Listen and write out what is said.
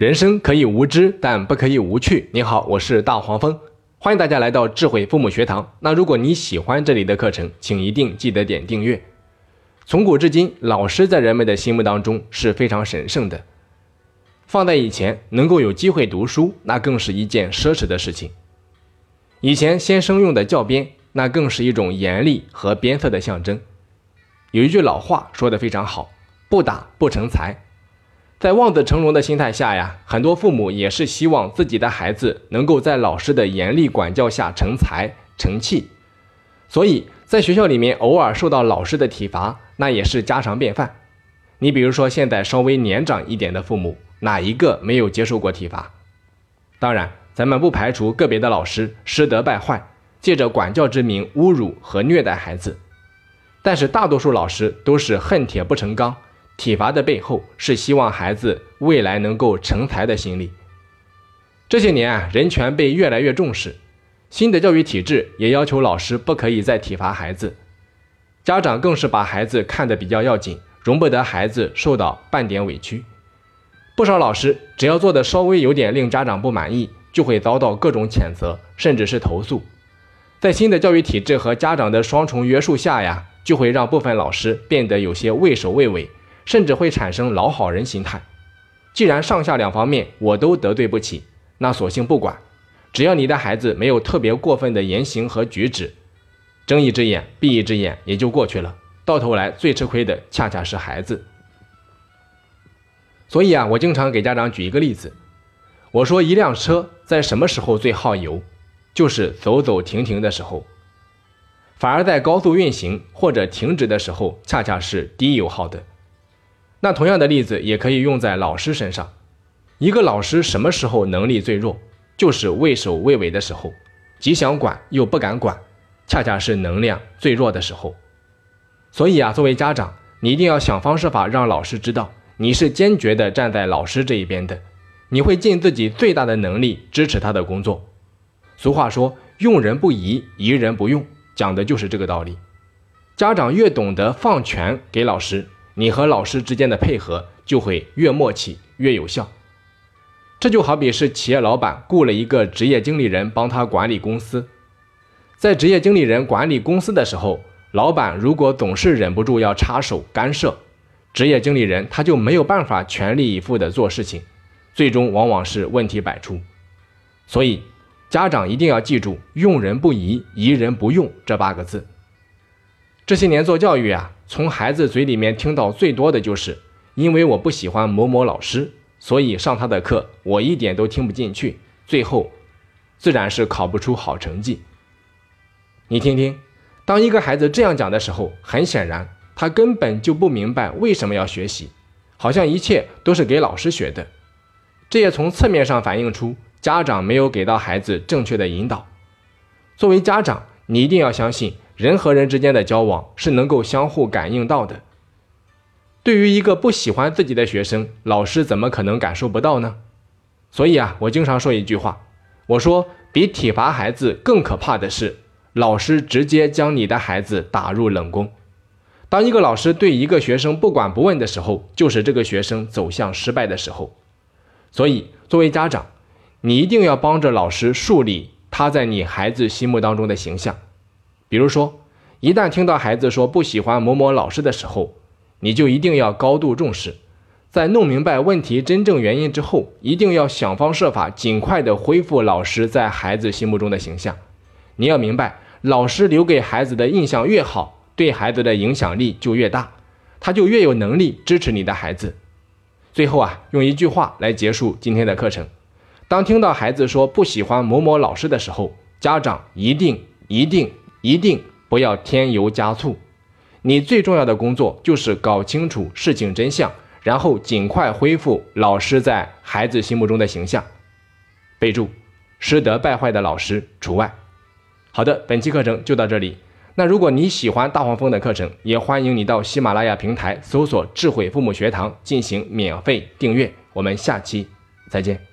人生可以无知，但不可以无趣。你好，我是大黄蜂，欢迎大家来到智慧父母学堂。那如果你喜欢这里的课程，请一定记得点订阅。从古至今，老师在人们的心目当中是非常神圣的。放在以前，能够有机会读书，那更是一件奢侈的事情。以前先生用的教鞭，那更是一种严厉和鞭策的象征。有一句老话说的非常好：“不打不成才。”在望子成龙的心态下呀，很多父母也是希望自己的孩子能够在老师的严厉管教下成才成器，所以在学校里面偶尔受到老师的体罚，那也是家常便饭。你比如说现在稍微年长一点的父母，哪一个没有接受过体罚？当然，咱们不排除个别的老师师德败坏，借着管教之名侮辱和虐待孩子，但是大多数老师都是恨铁不成钢。体罚的背后是希望孩子未来能够成才的心理。这些年啊，人权被越来越重视，新的教育体制也要求老师不可以再体罚孩子，家长更是把孩子看得比较要紧，容不得孩子受到半点委屈。不少老师只要做的稍微有点令家长不满意，就会遭到各种谴责，甚至是投诉。在新的教育体制和家长的双重约束下呀，就会让部分老师变得有些畏首畏尾。甚至会产生老好人心态。既然上下两方面我都得罪不起，那索性不管，只要你的孩子没有特别过分的言行和举止，睁一只眼闭一只眼也就过去了。到头来最吃亏的恰恰是孩子。所以啊，我经常给家长举一个例子，我说一辆车在什么时候最耗油，就是走走停停的时候，反而在高速运行或者停止的时候，恰恰是低油耗的。那同样的例子也可以用在老师身上。一个老师什么时候能力最弱？就是畏首畏尾的时候，既想管又不敢管，恰恰是能量最弱的时候。所以啊，作为家长，你一定要想方设法让老师知道你是坚决的站在老师这一边的，你会尽自己最大的能力支持他的工作。俗话说“用人不疑，疑人不用”，讲的就是这个道理。家长越懂得放权给老师。你和老师之间的配合就会越默契越有效。这就好比是企业老板雇了一个职业经理人帮他管理公司，在职业经理人管理公司的时候，老板如果总是忍不住要插手干涉，职业经理人他就没有办法全力以赴的做事情，最终往往是问题百出。所以，家长一定要记住“用人不疑，疑人不用”这八个字。这些年做教育啊。从孩子嘴里面听到最多的就是，因为我不喜欢某某老师，所以上他的课我一点都听不进去，最后自然是考不出好成绩。你听听，当一个孩子这样讲的时候，很显然他根本就不明白为什么要学习，好像一切都是给老师学的。这也从侧面上反映出家长没有给到孩子正确的引导。作为家长，你一定要相信。人和人之间的交往是能够相互感应到的。对于一个不喜欢自己的学生，老师怎么可能感受不到呢？所以啊，我经常说一句话，我说比体罚孩子更可怕的是，老师直接将你的孩子打入冷宫。当一个老师对一个学生不管不问的时候，就是这个学生走向失败的时候。所以，作为家长，你一定要帮着老师树立他在你孩子心目当中的形象。比如说，一旦听到孩子说不喜欢某某老师的时候，你就一定要高度重视，在弄明白问题真正原因之后，一定要想方设法尽快的恢复老师在孩子心目中的形象。你要明白，老师留给孩子的印象越好，对孩子的影响力就越大，他就越有能力支持你的孩子。最后啊，用一句话来结束今天的课程：当听到孩子说不喜欢某某老师的时候，家长一定一定。一定不要添油加醋，你最重要的工作就是搞清楚事情真相，然后尽快恢复老师在孩子心目中的形象。备注：师德败坏的老师除外。好的，本期课程就到这里。那如果你喜欢大黄蜂的课程，也欢迎你到喜马拉雅平台搜索“智慧父母学堂”进行免费订阅。我们下期再见。